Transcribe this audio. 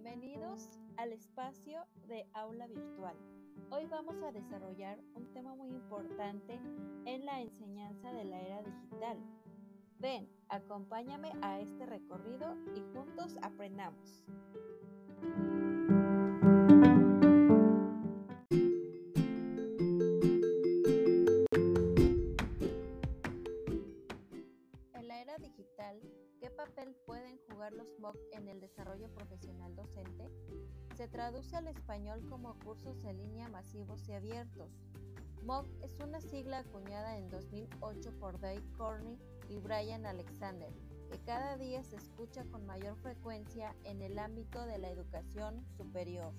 Bienvenidos al espacio de aula virtual. Hoy vamos a desarrollar un tema muy importante en la enseñanza de la era digital. Ven, acompáñame a este recorrido y juntos aprendamos. En la era digital, ¿qué papel puede los MOOC en el desarrollo profesional docente? Se traduce al español como cursos en línea masivos y abiertos. MOOC es una sigla acuñada en 2008 por Dave Corney y Brian Alexander, que cada día se escucha con mayor frecuencia en el ámbito de la educación superior.